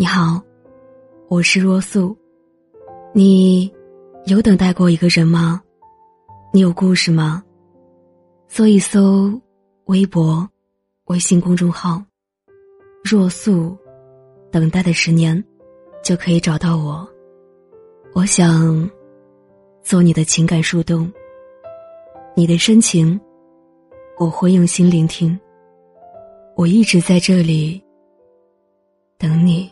你好，我是若素。你有等待过一个人吗？你有故事吗？搜一搜微博、微信公众号“若素”，等待的十年，就可以找到我。我想做你的情感树洞，你的深情，我会用心聆听。我一直在这里。等你。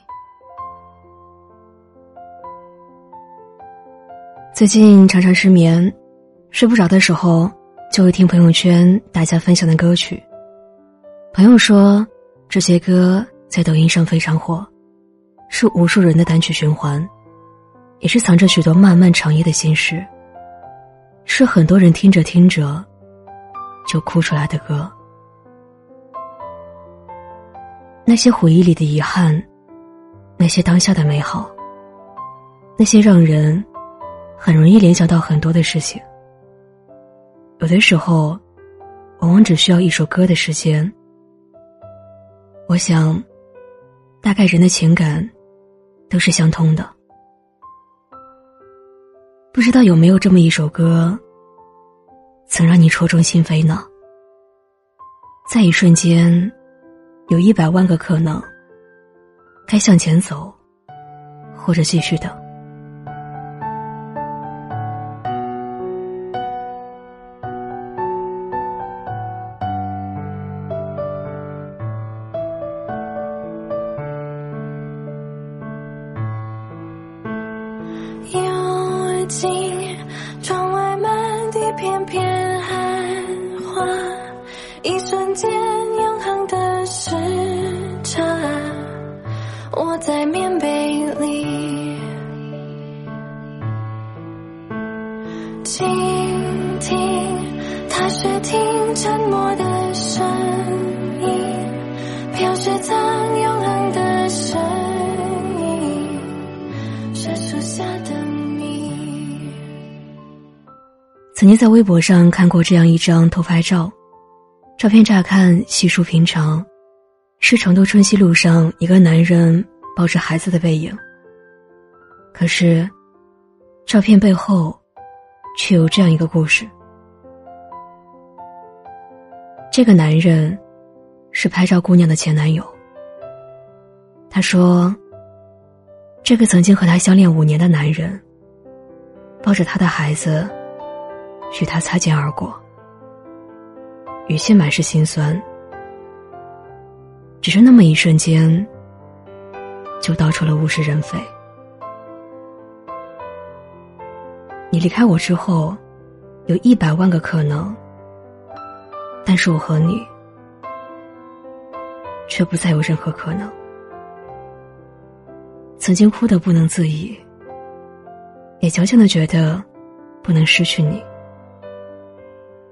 最近常常失眠，睡不着的时候就会听朋友圈大家分享的歌曲。朋友说这些歌在抖音上非常火，是无数人的单曲循环，也是藏着许多漫漫长夜的心事，是很多人听着听着就哭出来的歌。那些回忆里的遗憾，那些当下的美好，那些让人很容易联想到很多的事情。有的时候，往往只需要一首歌的时间。我想，大概人的情感都是相通的。不知道有没有这么一首歌，曾让你戳中心扉呢？在一瞬间。有一百万个可能，该向前走，或者继续等。静，窗外满地片片寒花，一瞬间永恒的时差。我。在棉被里倾听，踏雪听沉默的声音，飘雪藏永恒的声音，是树下的曾经在微博上看过这样一张偷拍照，照片乍看稀疏平常，是成都春熙路上一个男人。抱着孩子的背影。可是，照片背后，却有这样一个故事。这个男人，是拍照姑娘的前男友。他说：“这个曾经和他相恋五年的男人，抱着他的孩子，与他擦肩而过，语气满是心酸。只是那么一瞬间。”就道出了物是人非。你离开我之后，有一百万个可能，但是我和你，却不再有任何可能。曾经哭得不能自已，也矫情的觉得不能失去你，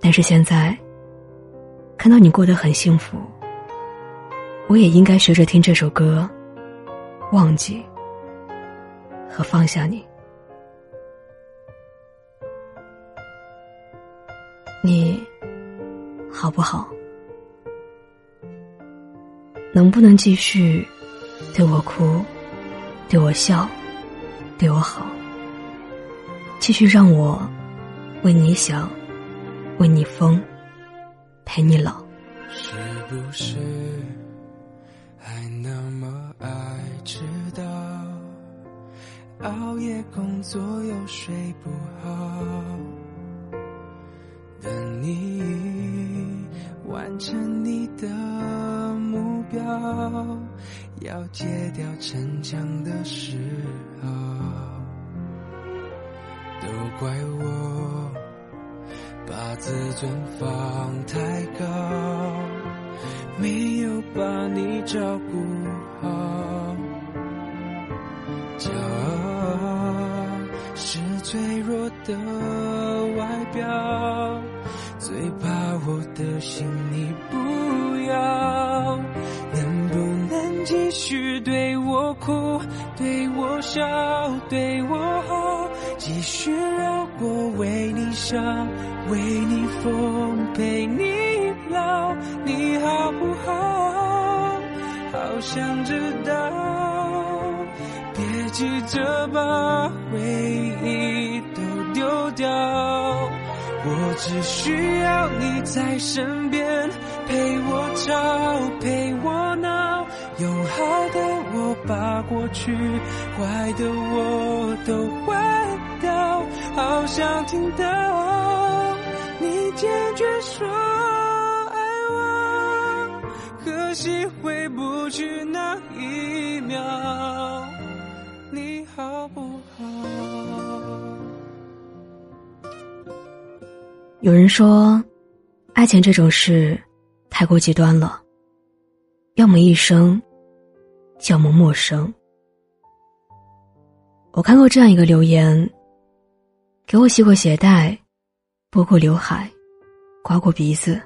但是现在看到你过得很幸福，我也应该学着听这首歌。忘记和放下你，你好不好？能不能继续对我哭，对我笑，对我好？继续让我为你想，为你疯，陪你老。是不是还那么爱？知道熬夜工作又睡不好，等你完成你的目标，要戒掉逞强的时候，都怪我把自尊放太高，没有把你照顾好。骄傲是脆弱的外表，最怕我的心你不要。能不能继续对我哭，对我笑，对我好，继续让我为你伤，为你疯，陪你老，你好不好？好想知道，别急着把回忆都丢掉，我只需要你在身边，陪我吵，陪我闹，用好的我把过去，坏的我都换掉，好想听到。坚决说爱我，可惜回不去那一秒，你好不好？有人说，爱情这种事太过极端了，要么一生，要么陌生。我看过这样一个留言：给我系过鞋带，拨过刘海，刮过鼻子。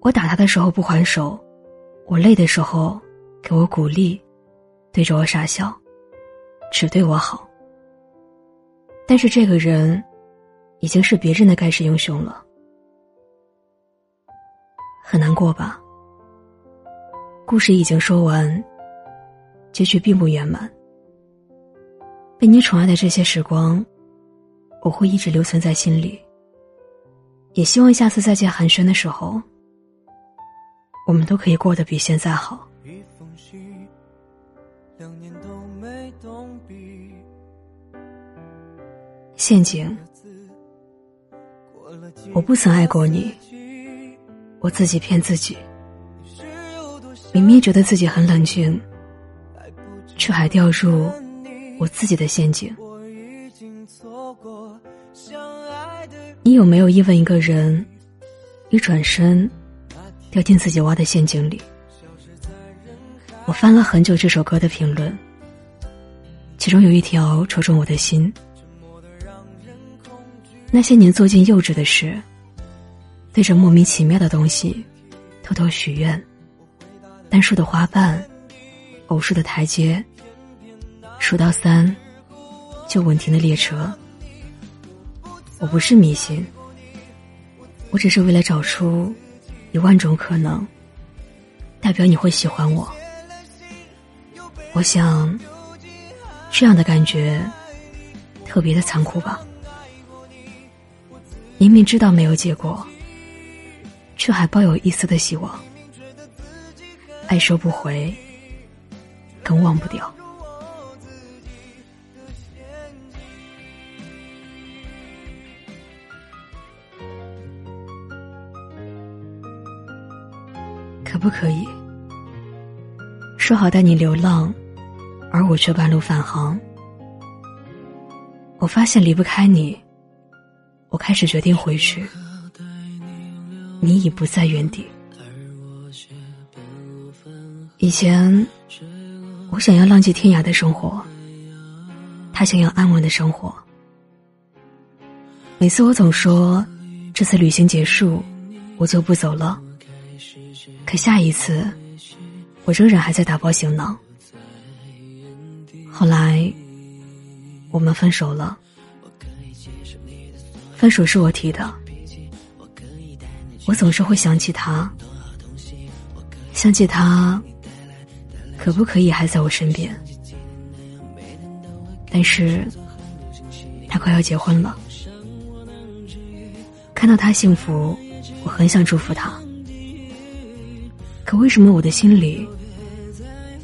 我打他的时候不还手，我累的时候给我鼓励，对着我傻笑，只对我好。但是这个人。已经是别人的盖世英雄了，很难过吧？故事已经说完，结局并不圆满。被你宠爱的这些时光，我会一直留存在心里。也希望下次再见寒暄的时候，我们都可以过得比现在好。陷阱。我不曾爱过你，我自己骗自己。明明觉得自己很冷静，却还掉入我自己的陷阱。你有没有因为一个人，一转身，掉进自己挖的陷阱里？我翻了很久这首歌的评论，其中有一条戳中我的心。那些年做尽幼稚的事，对着莫名其妙的东西偷偷许愿，单数的花瓣，偶数的台阶，数到三就稳停的列车。我不是迷信，我只是为了找出一万种可能，代表你会喜欢我。我想，这样的感觉特别的残酷吧。明明知道没有结果，却还抱有一丝的希望。爱收不回，更忘不掉。可不可以说好带你流浪，而我却半路返航？我发现离不开你。我开始决定回去，你已不在原地。以前，我想要浪迹天涯的生活，他想要安稳的生活。每次我总说，这次旅行结束，我就不走了。可下一次，我仍然还在打包行囊。后来，我们分手了。分手是我提的，我总是会想起他，想起他，可不可以还在我身边？但是，他快要结婚了，看到他幸福，我很想祝福他，可为什么我的心里，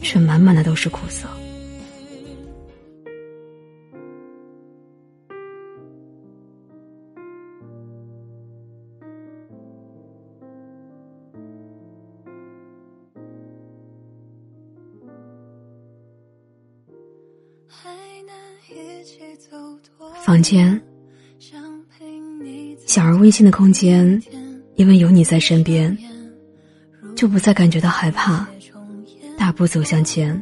却满满的都是苦涩？房间，小而温馨的空间，因为有你在身边，就不再感觉到害怕，大步走向前。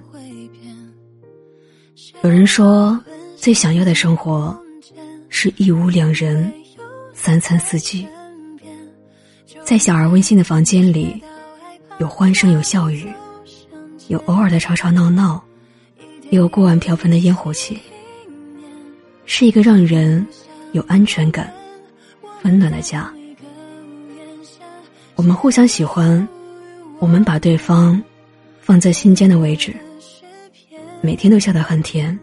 有人说，最想要的生活是一屋两人，三餐四季，在小而温馨的房间里，有欢声有笑语，有偶尔的吵吵闹闹，也有锅碗瓢盆的烟火气，是一个让人有安全感、温暖的家。我们互相喜欢，我们把对方放在心间的位置。每天都笑得很甜，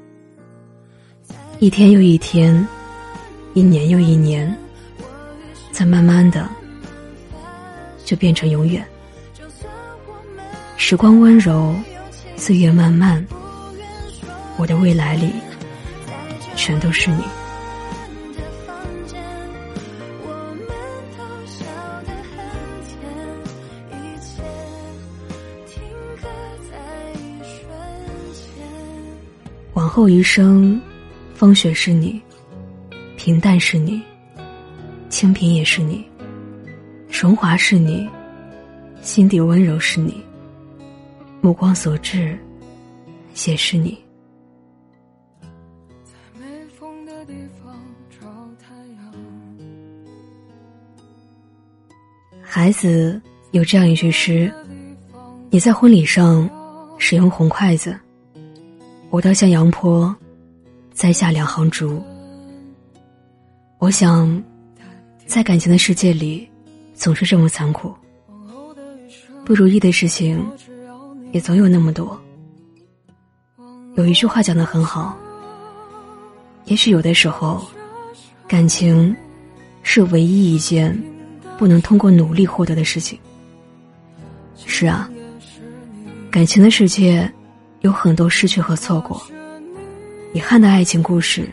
一天又一天，一年又一年，再慢慢的就变成永远。时光温柔，岁月漫漫，我的未来里全都是你。后余生，风雪是你，平淡是你，清贫也是你，荣华是你，心底温柔是你，目光所至也是你。孩子有这样一句诗：“你在婚礼上使用红筷子。”我到向阳坡，栽下两行竹。我想，在感情的世界里，总是这么残酷。不如意的事情，也总有那么多。有一句话讲的很好，也许有的时候，感情是唯一一件不能通过努力获得的事情。是啊，感情的世界。有很多失去和错过，遗憾的爱情故事，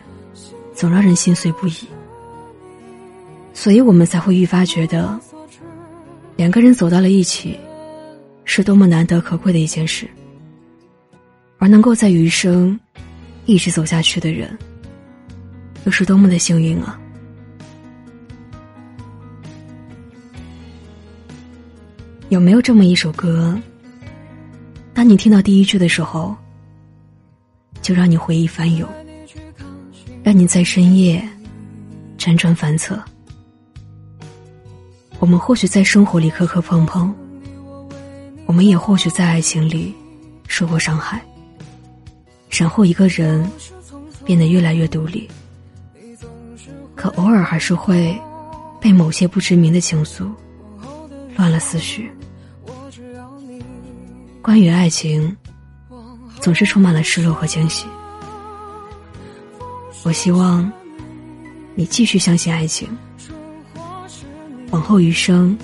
总让人心碎不已。所以我们才会愈发觉得，两个人走到了一起，是多么难得可贵的一件事。而能够在余生，一直走下去的人，又是多么的幸运啊！有没有这么一首歌？当你听到第一句的时候，就让你回忆翻涌，让你在深夜辗转反侧。我们或许在生活里磕磕碰碰，我们也或许在爱情里受过伤害，然后一个人变得越来越独立。可偶尔还是会被某些不知名的情愫乱了思绪。关于爱情，总是充满了失落和惊喜。我希望你继续相信爱情，往后余生，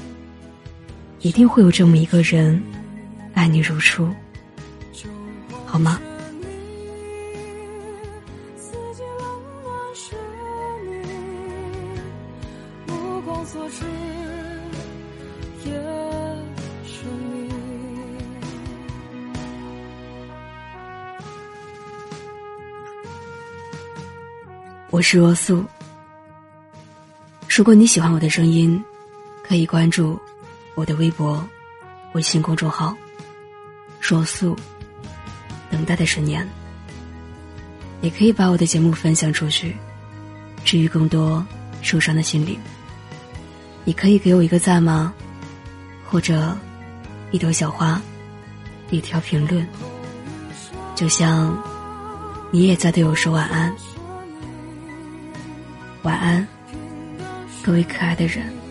一定会有这么一个人，爱你如初，好吗？我是若素。如果你喜欢我的声音，可以关注我的微博、微信公众号“若素”。等待的十年，也可以把我的节目分享出去，治愈更多受伤的心灵。你可以给我一个赞吗？或者一朵小花，一条评论，就像你也在对我说晚安。晚安，各位可爱的人。